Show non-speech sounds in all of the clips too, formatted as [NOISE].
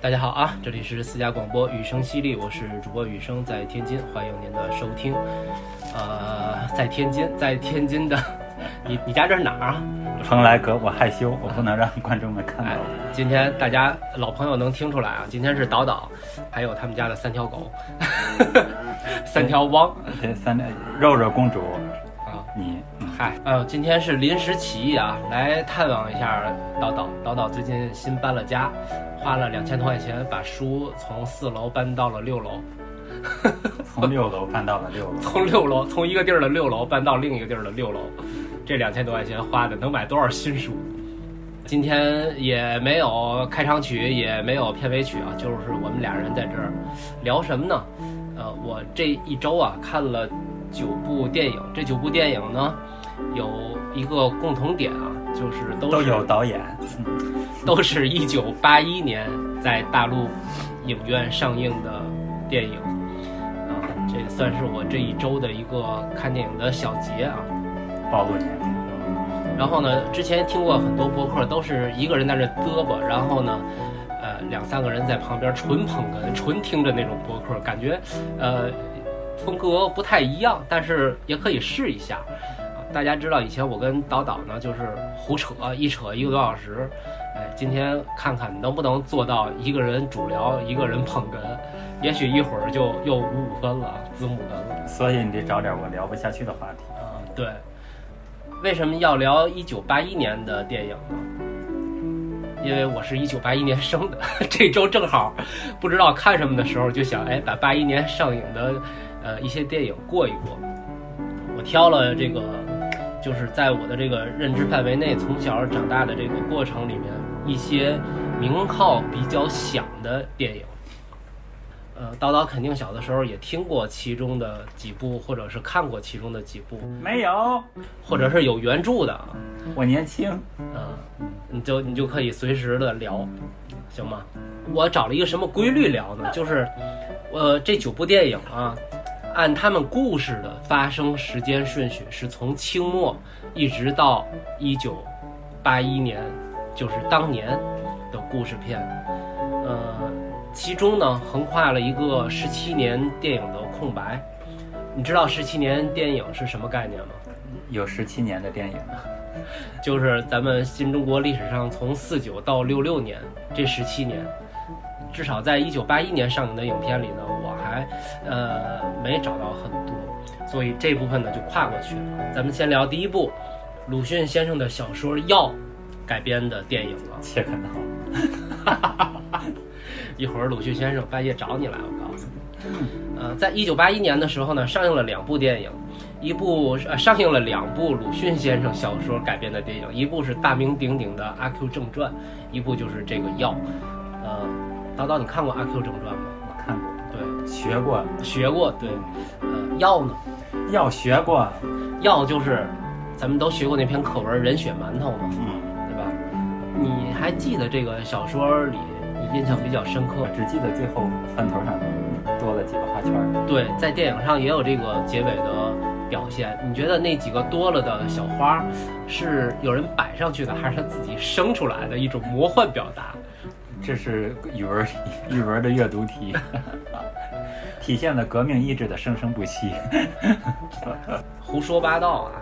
大家好啊，这里是私家广播雨声犀利，我是主播雨声，在天津，欢迎您的收听。呃，在天津，在天津的，[LAUGHS] 你你家这是哪儿啊？蓬莱阁，我害羞，我不能让观众们看到。今天大家老朋友能听出来啊，今天是导导，还有他们家的三条狗，[LAUGHS] 三条汪，对，三肉肉公主啊，你嗨，呃，今天是临时起意啊，来探望一下导导。导导最近新搬了家，花了两千多块钱把书从四楼搬到了六楼。[LAUGHS] 从六楼搬到了六楼，[LAUGHS] 从六楼从一个地儿的六楼搬到另一个地儿的六楼，这两千多块钱花的能买多少新书？今天也没有开场曲，也没有片尾曲啊，就是我们俩人在这儿聊什么呢？呃，我这一周啊看了九部电影，这九部电影呢有一个共同点啊，就是都都有导演，[LAUGHS] 都是一九八一年在大陆影院上映的电影。这算是我这一周的一个看电影的小结啊，暴露年龄。然后呢，之前听过很多博客，都是一个人在这嘚啵，然后呢，呃，两三个人在旁边纯捧哏、纯听着那种播客，感觉呃风格不太一样，但是也可以试一下。大家知道以前我跟导导呢，就是胡扯，一扯一个多小时。哎，今天看看能不能做到一个人主聊，一个人捧哏。也许一会儿就又五五分了，字母哏了。所以你得找点我聊不下去的话题啊。对，为什么要聊一九八一年的电影呢？因为我是一九八一年生的，[LAUGHS] 这周正好不知道看什么的时候，就想哎，把八一年上映的呃一些电影过一过。我挑了这个，就是在我的这个认知范围内，从小长大的这个过程里面，一些名号比较响的电影。呃，叨叨肯定小的时候也听过其中的几部，或者是看过其中的几部。没有，或者是有原著的。我年轻，嗯，你就你就可以随时的聊，行吗？我找了一个什么规律聊呢？就是，呃，这九部电影啊，按他们故事的发生时间顺序，是从清末一直到一九八一年，就是当年的故事片，呃。其中呢，横跨了一个十七年电影的空白。你知道十七年电影是什么概念吗？有十七年的电影，[LAUGHS] 就是咱们新中国历史上从四九到六六年这十七年，至少在一九八一年上映的影片里呢，我还呃没找到很多，所以这部分呢就跨过去了。咱们先聊第一部，鲁迅先生的小说《药》改编的电影了。切克闹。[LAUGHS] 一会儿鲁迅先生半夜找你来，我告诉你。呃，在一九八一年的时候呢，上映了两部电影，一部呃上映了两部鲁迅先生小说改编的电影，一部是大名鼎鼎的《阿 Q 正传》，一部就是这个《药》。呃，叨叨，你看过《阿 Q 正传》吗？学过，学过，对。呃，药呢？药学过，药就是咱们都学过那篇课文《人血馒头》嘛，嗯，对吧？你还记得这个小说里你？印象比较深刻，只记得最后饭头上多了几个花圈。对，在电影上也有这个结尾的表现。你觉得那几个多了的小花，是有人摆上去的，还是他自己生出来的一种魔幻表达？这是语文语文的阅读题，[LAUGHS] 体现了革命意志的生生不息。[LAUGHS] 胡说八道啊！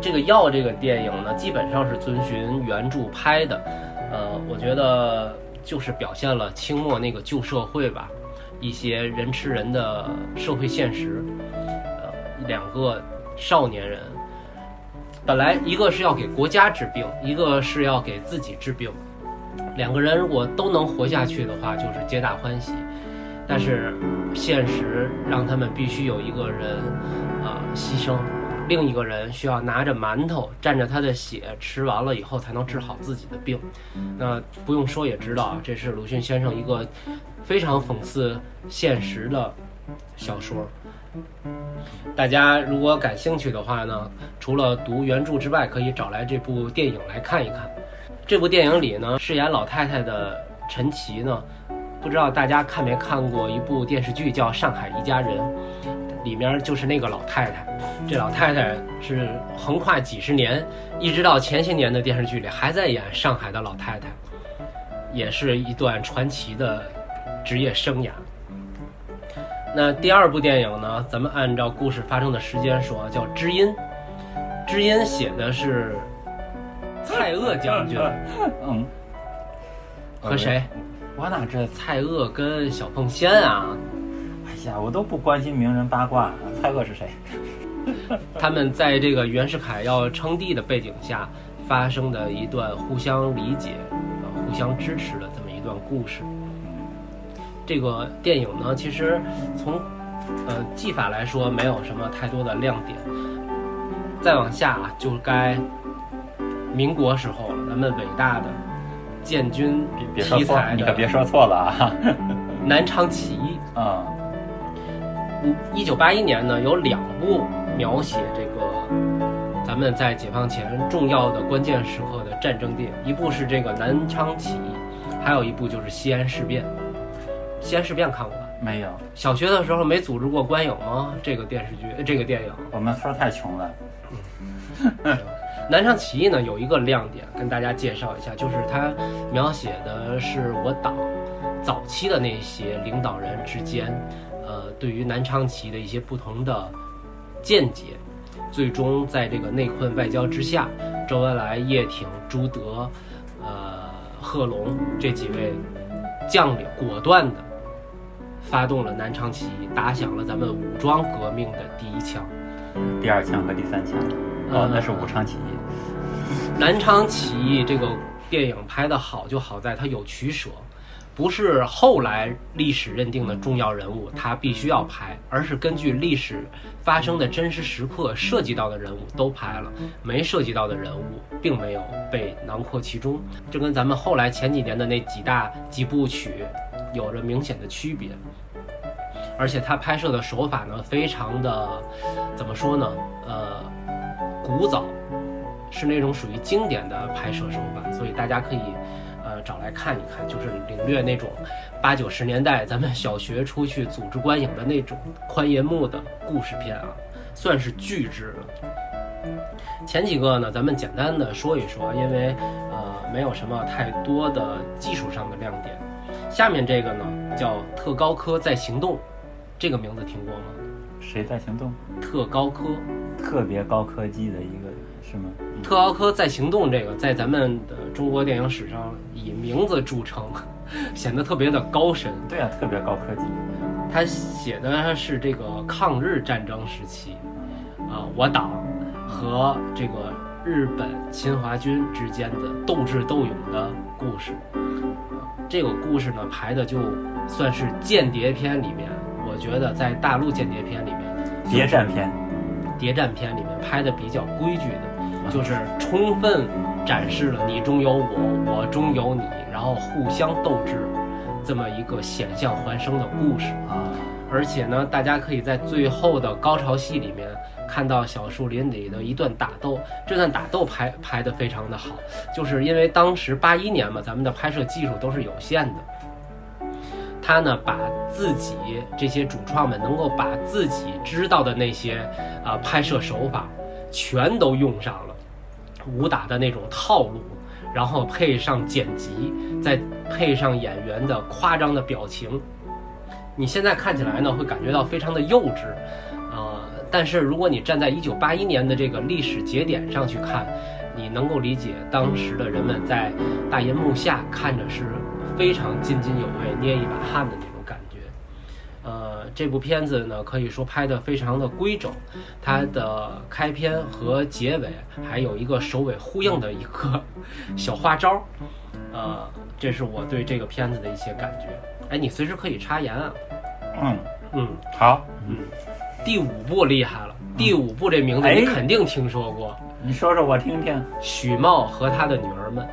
这个药这个电影呢，基本上是遵循原著拍的。呃，我觉得。就是表现了清末那个旧社会吧，一些人吃人的社会现实。呃，两个少年人，本来一个是要给国家治病，一个是要给自己治病。两个人如果都能活下去的话，就是皆大欢喜。但是现实让他们必须有一个人啊牺牲。另一个人需要拿着馒头蘸着他的血吃完了以后才能治好自己的病，那不用说也知道，这是鲁迅先生一个非常讽刺现实的小说。大家如果感兴趣的话呢，除了读原著之外，可以找来这部电影来看一看。这部电影里呢，饰演老太太的陈琦呢，不知道大家看没看过一部电视剧叫《上海一家人》。里面就是那个老太太，这老太太是横跨几十年，一直到前些年的电视剧里还在演上海的老太太。也是一段传奇的职业生涯。那第二部电影呢，咱们按照故事发生的时间说，叫《知音》。《知音》写的是 [LAUGHS] 蔡锷将军 [LAUGHS] 嗯，和谁？[LAUGHS] 我哪知道？蔡锷跟小凤仙啊，哎呀，我都不关心名人八卦。蔡锷是谁？[LAUGHS] 他们在这个袁世凯要称帝的背景下发生的一段互相理解、呃互相支持的这么一段故事。这个电影呢，其实从呃技法来说没有什么太多的亮点。再往下啊，就该民国时候了，咱们伟大的建军别说错，题材你可别说错了啊！南昌起义。[LAUGHS] 啊，嗯，一九八一年呢，有两部描写这个咱们在解放前重要的关键时刻的战争电影，一部是这个南昌起义，还有一部就是西安事变。西安事变看过吧？没有，小学的时候没组织过观影吗？这个电视剧，呃这个电影。我们村太穷了。南昌起义呢有一个亮点，跟大家介绍一下，就是它描写的是我党早期的那些领导人之间，呃，对于南昌起义的一些不同的见解，最终在这个内困外交之下，周恩来、叶挺、朱德、呃贺龙这几位将领果断的发动了南昌起义，打响了咱们武装革命的第一枪。第二枪和第三枪，哦，那是武昌起义。南昌起义这个电影拍得好，就好在它有取舍，不是后来历史认定的重要人物他必须要拍，而是根据历史发生的真实时刻涉及到的人物都拍了，没涉及到的人物并没有被囊括其中，这跟咱们后来前几年的那几大几部曲有着明显的区别。而且他拍摄的手法呢，非常的怎么说呢？呃，古早，是那种属于经典的拍摄手法，所以大家可以呃找来看一看，就是领略那种八九十年代咱们小学出去组织观影的那种宽银幕的故事片啊，算是巨制了。前几个呢，咱们简单的说一说，因为呃没有什么太多的技术上的亮点。下面这个呢叫《特高科在行动》，这个名字听过吗？谁在行动？特高科。特别高科技的一个是吗？特高科在行动这个，在咱们的中国电影史上以名字著称，[LAUGHS] 显得特别的高深。对啊，特别高科技。他写的是这个抗日战争时期，啊、我党和这个日本侵华军之间的斗智斗勇的故事。啊这个故事呢，排的就算是间谍片里面，我觉得在大陆间谍片里面，谍战片，谍战片里面拍的比较规矩的，就是充分展示了你中有我，我中有你，然后互相斗智，这么一个险象环生的故事。啊，而且呢，大家可以在最后的高潮戏里面看到小树林里的一段打斗，这段打斗拍拍得非常的好，就是因为当时八一年嘛，咱们的拍摄技术都是有限的。他呢，把自己这些主创们能够把自己知道的那些啊、拍摄手法，全都用上了，武打的那种套路，然后配上剪辑，再配上演员的夸张的表情，你现在看起来呢，会感觉到非常的幼稚，呃，但是如果你站在一九八一年的这个历史节点上去看，你能够理解当时的人们在大银幕下看着是非常津津有味、捏一把汗的那种感觉。呃，这部片子呢，可以说拍得非常的规整，它的开篇和结尾还有一个首尾呼应的一个 [LAUGHS] 小花招，呃，这是我对这个片子的一些感觉。哎，你随时可以插言啊。嗯，嗯，好，嗯第五部厉害了，第五部这名字你哎肯定听说过，你说说我听听。许茂和他的女儿们。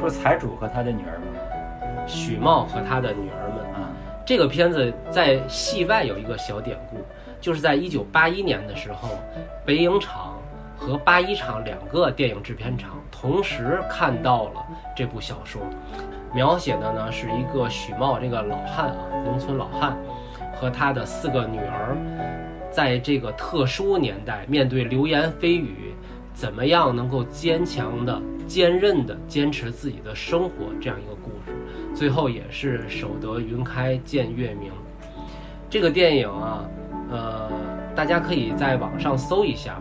不是财主和他的女儿吗？许茂和他的女儿们。啊，这个片子在戏外有一个小典故，就是在一九八一年的时候，北影厂和八一厂两个电影制片厂同时看到了这部小说，描写的呢是一个许茂这个老汉啊，农村老汉和他的四个女儿，在这个特殊年代面对流言蜚语，怎么样能够坚强的坚韧的坚持自己的生活这样一个故事，最后也是守得云开见月明。这个电影啊，呃，大家可以在网上搜一下。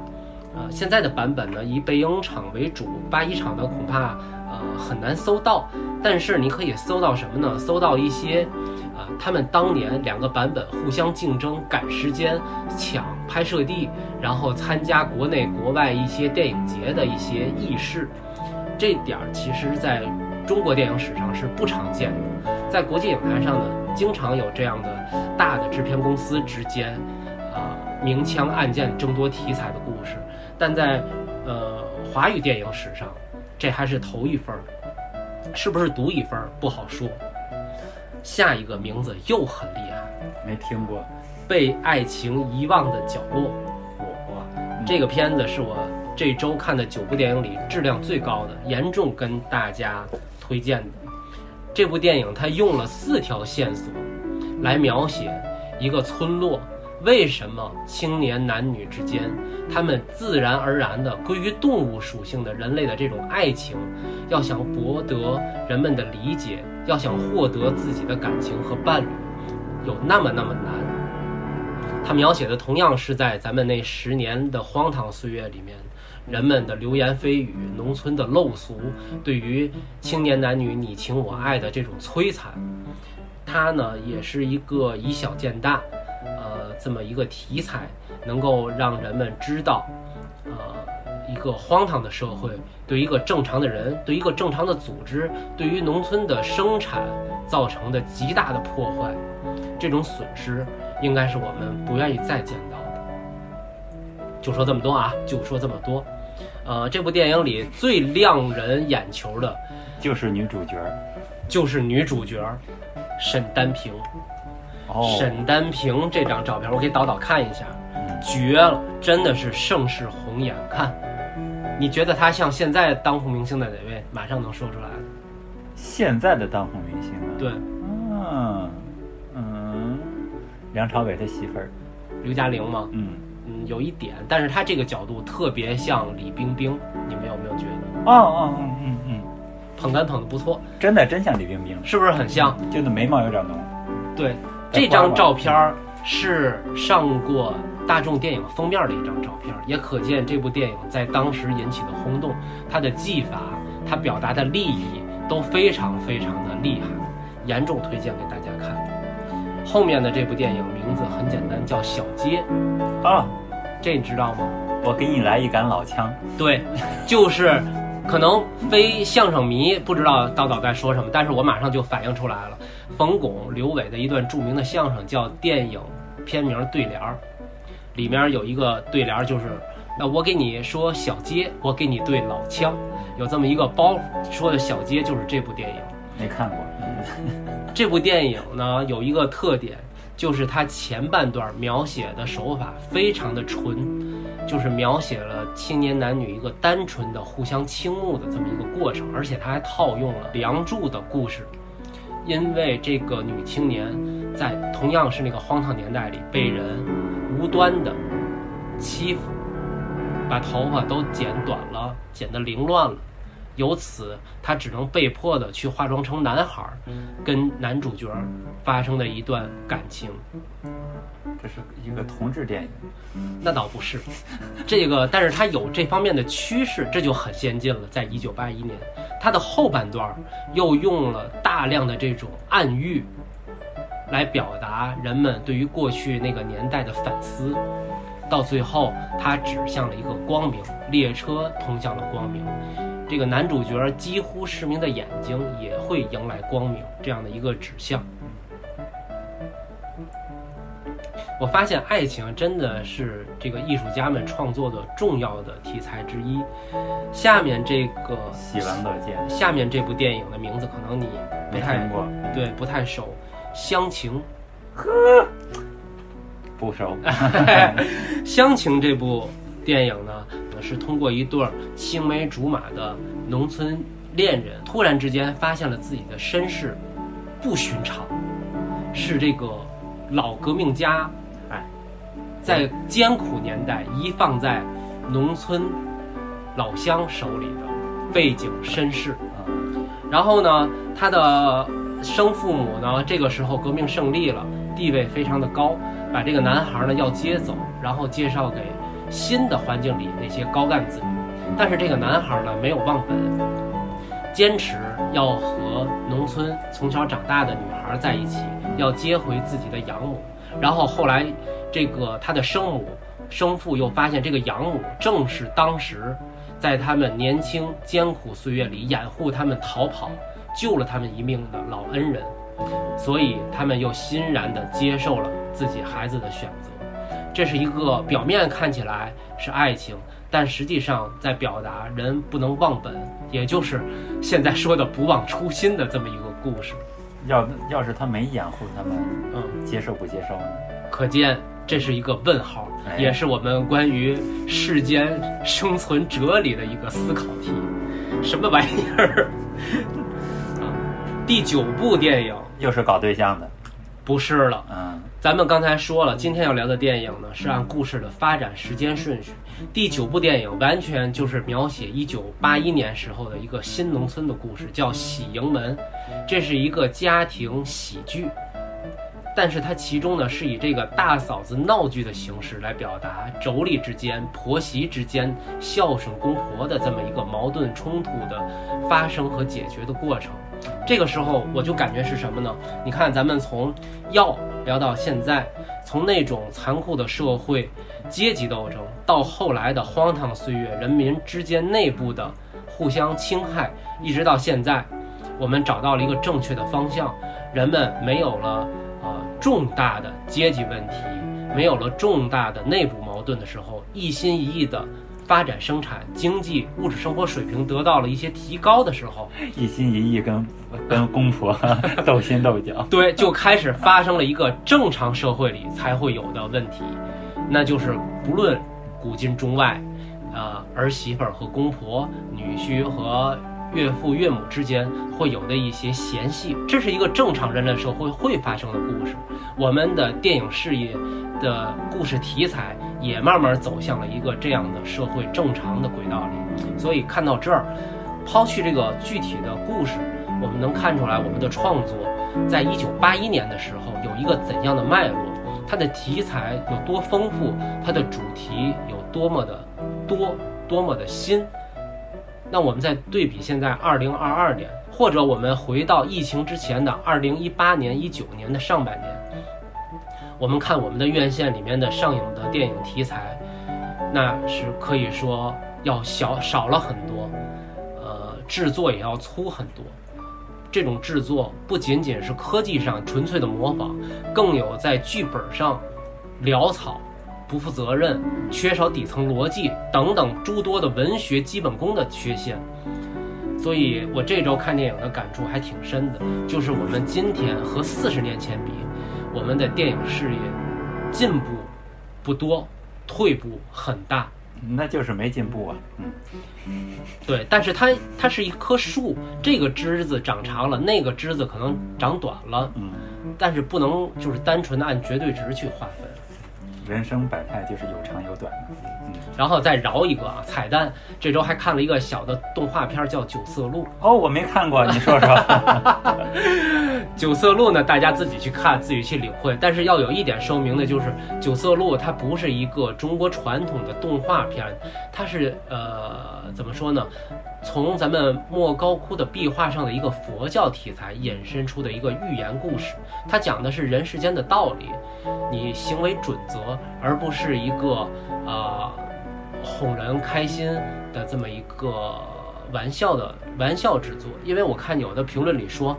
呃，现在的版本呢，以北影厂为主，八一厂的恐怕呃很难搜到。但是你可以搜到什么呢？搜到一些，啊，他们当年两个版本互相竞争、赶时间、抢拍摄地，然后参加国内国外一些电影节的一些轶事。这点儿其实在中国电影史上是不常见的，在国际影坛上呢，经常有这样的大的制片公司之间，啊，明枪暗箭争夺题材的故事。但在，呃，华语电影史上，这还是头一份儿，是不是独一份儿不好说。下一个名字又很厉害，没听过。被爱情遗忘的角落，我这个片子是我这周看的九部电影里质量最高的，严重跟大家推荐的。这部电影它用了四条线索，来描写一个村落。为什么青年男女之间，他们自然而然的归于动物属性的人类的这种爱情，要想博得人们的理解，要想获得自己的感情和伴侣，有那么那么难？他描写的同样是在咱们那十年的荒唐岁月里面，人们的流言蜚语、农村的陋俗，对于青年男女你情我爱的这种摧残。它呢，也是一个以小见大。呃这么一个题材，能够让人们知道，呃，一个荒唐的社会对一个正常的人，对一个正常的组织，对于农村的生产造成的极大的破坏，这种损失应该是我们不愿意再见到的。就说这么多啊，就说这么多。呃，这部电影里最亮人眼球的，就是女主角，就是女主角沈丹萍。沈丹萍这张照片，我给导导看一下，绝了，真的是盛世红颜。看，你觉得她像现在当红明星的哪位？马上能说出来。现在的当红明星啊？对，嗯嗯，梁朝伟的媳妇儿，刘嘉玲吗？嗯嗯，有一点，但是他这个角度特别像李冰冰，你们有没有觉得？哦哦嗯嗯嗯，捧哏捧的不错，真的真像李冰冰，是不是很像？就那眉毛有点浓。对。这张照片是上过大众电影封面的一张照片，也可见这部电影在当时引起的轰动。它的技法，它表达的利益都非常非常的厉害，严重推荐给大家看。后面的这部电影名字很简单，叫《小街》啊，这你知道吗？我给你来一杆老枪。对，就是，可能非相声迷不知道刀导在说什么，但是我马上就反应出来了。冯巩、刘伟的一段著名的相声叫电影片名对联儿，里面有一个对联儿就是：那我给你说小街，我给你对老枪，有这么一个包袱。说的小街就是这部电影，没看过。这部电影呢有一个特点，就是它前半段描写的手法非常的纯，就是描写了青年男女一个单纯的互相倾慕的这么一个过程，而且它还套用了《梁祝》的故事。因为这个女青年在同样是那个荒唐年代里被人无端的欺负，把头发都剪短了，剪得凌乱了，由此他只能被迫的去化妆成男孩，跟男主角发生的一段感情。这是一个同志电影，那倒不是，这个，但是它有这方面的趋势，这就很先进了。在一九八一年，它的后半段又用了大量的这种暗喻，来表达人们对于过去那个年代的反思。到最后，它指向了一个光明，列车通向了光明，这个男主角几乎失明的眼睛也会迎来光明，这样的一个指向。我发现爱情真的是这个艺术家们创作的重要的题材之一。下面这个喜闻乐见。下面这部电影的名字可能你不太过，对，不太熟。乡情，呵，不熟。[LAUGHS] 乡情这部电影呢，是通过一对青梅竹马的农村恋人，突然之间发现了自己的身世不寻常，是这个老革命家。哎在艰苦年代遗放在农村老乡手里的背景身世。啊，然后呢，他的生父母呢，这个时候革命胜利了，地位非常的高，把这个男孩呢要接走，然后介绍给新的环境里那些高干子女。但是这个男孩呢没有忘本，坚持要和农村从小长大的女孩在一起，要接回自己的养母。然后后来，这个他的生母、生父又发现这个养母正是当时在他们年轻艰苦岁月里掩护他们逃跑、救了他们一命的老恩人，所以他们又欣然地接受了自己孩子的选择。这是一个表面看起来是爱情，但实际上在表达人不能忘本，也就是现在说的不忘初心的这么一个故事。要要是他没掩护他们，嗯，接受不接受呢？可见这是一个问号，哎也是我们关于世间生存哲理的一个思考题。什么玩意儿？[LAUGHS] 啊，第九部电影又是搞对象的，不是了。嗯，咱们刚才说了，今天要聊的电影呢是按故事的发展时间顺序。第九部电影完全就是描写一九八一年时候的一个新农村的故事，叫《喜迎门》，这是一个家庭喜剧。但是它其中呢是以这个大嫂子闹剧的形式来表达妯娌之间、婆媳之间孝顺公婆的这么一个矛盾冲突的发生和解决的过程。这个时候我就感觉是什么呢？你看，咱们从药聊到现在，从那种残酷的社会阶级斗争，到后来的荒唐岁月，人民之间内部的互相侵害，一直到现在，我们找到了一个正确的方向，人们没有了呃重大的阶级问题，没有了重大的内部矛盾的时候，一心一意的。发展生产经济物质生活水平得到了一些提高的时候，一心一意跟跟公婆 [LAUGHS] 斗心斗角，[LAUGHS] 对，就开始发生了一个正常社会里才会有的问题，那就是不论古今中外，呃，儿媳妇儿和公婆、女婿和岳父岳母之间会有的一些嫌隙，这是一个正常人类社会会发生的故事。我们的电影事业的故事题材也慢慢走向了一个这样的社会正常的轨道里。所以看到这儿，抛去这个具体的故事，我们能看出来我们的创作在一九八一年的时候有一个怎样的脉络，它的题材有多丰富，它的主题有多么的多，多么的新。那我们再对比现在二零二二年，或者我们回到疫情之前的二零一八年、一九年的上半年，我们看我们的院线里面的上映的电影题材，那是可以说要小少了很多，呃，制作也要粗很多。这种制作不仅仅是科技上纯粹的模仿，更有在剧本上潦草、不负责任、缺少底层逻辑等等诸多的文学基本功的缺陷。所以我这周看电影的感触还挺深的，就是我们今天和四十年前比，我们的电影事业进步不多，退步很大。那就是没进步啊。嗯，[LAUGHS] 对，但是它它是一棵树，这个枝子长长了，那个枝子可能长短了，嗯，但是不能就是单纯的按绝对值去划分。人生百态就是有长有短的。嗯，然后再饶一个啊，彩蛋，这周还看了一个小的动画片，叫《九色鹿》。哦，我没看过，你说说。[LAUGHS] 九色鹿呢，大家自己去看，自己去领会。但是要有一点说明的就是，九色鹿它不是一个中国传统的动画片，它是呃怎么说呢？从咱们莫高窟的壁画上的一个佛教题材衍生出的一个寓言故事，它讲的是人世间的道理，你行为准则，而不是一个呃哄人开心的这么一个玩笑的玩笑之作。因为我看有的评论里说。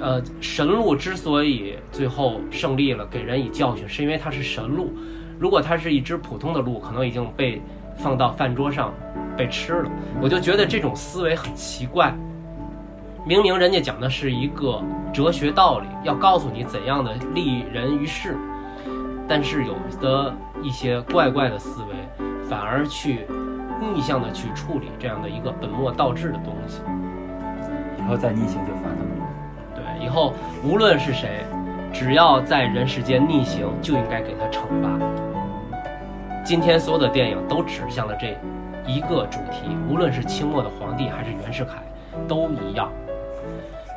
呃，神鹿之所以最后胜利了，给人以教训，是因为它是神鹿。如果它是一只普通的鹿，可能已经被放到饭桌上被吃了。我就觉得这种思维很奇怪。明明人家讲的是一个哲学道理，要告诉你怎样的利人于世，但是有的一些怪怪的思维，反而去逆向的去处理这样的一个本末倒置的东西。以后再逆行就。以后无论是谁，只要在人世间逆行，就应该给他惩罚。今天所有的电影都指向了这一个主题，无论是清末的皇帝还是袁世凯，都一样。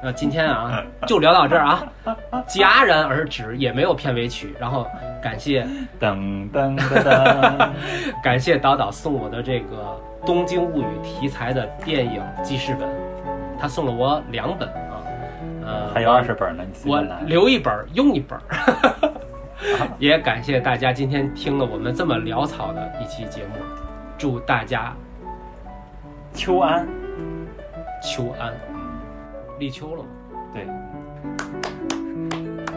那今天啊，[LAUGHS] 就聊到这儿啊，戛然而止，也没有片尾曲。然后感谢噔噔噔噔，[LAUGHS] 感谢导导送我的这个《东京物语》题材的电影记事本，他送了我两本啊，呃，还有二十本呢，你随我。留一本用一本儿。[LAUGHS] 也感谢大家今天听了我们这么潦草的一期节目，祝大家秋安，秋安，立秋了吗？对，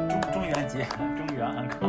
中中元节，中元安康。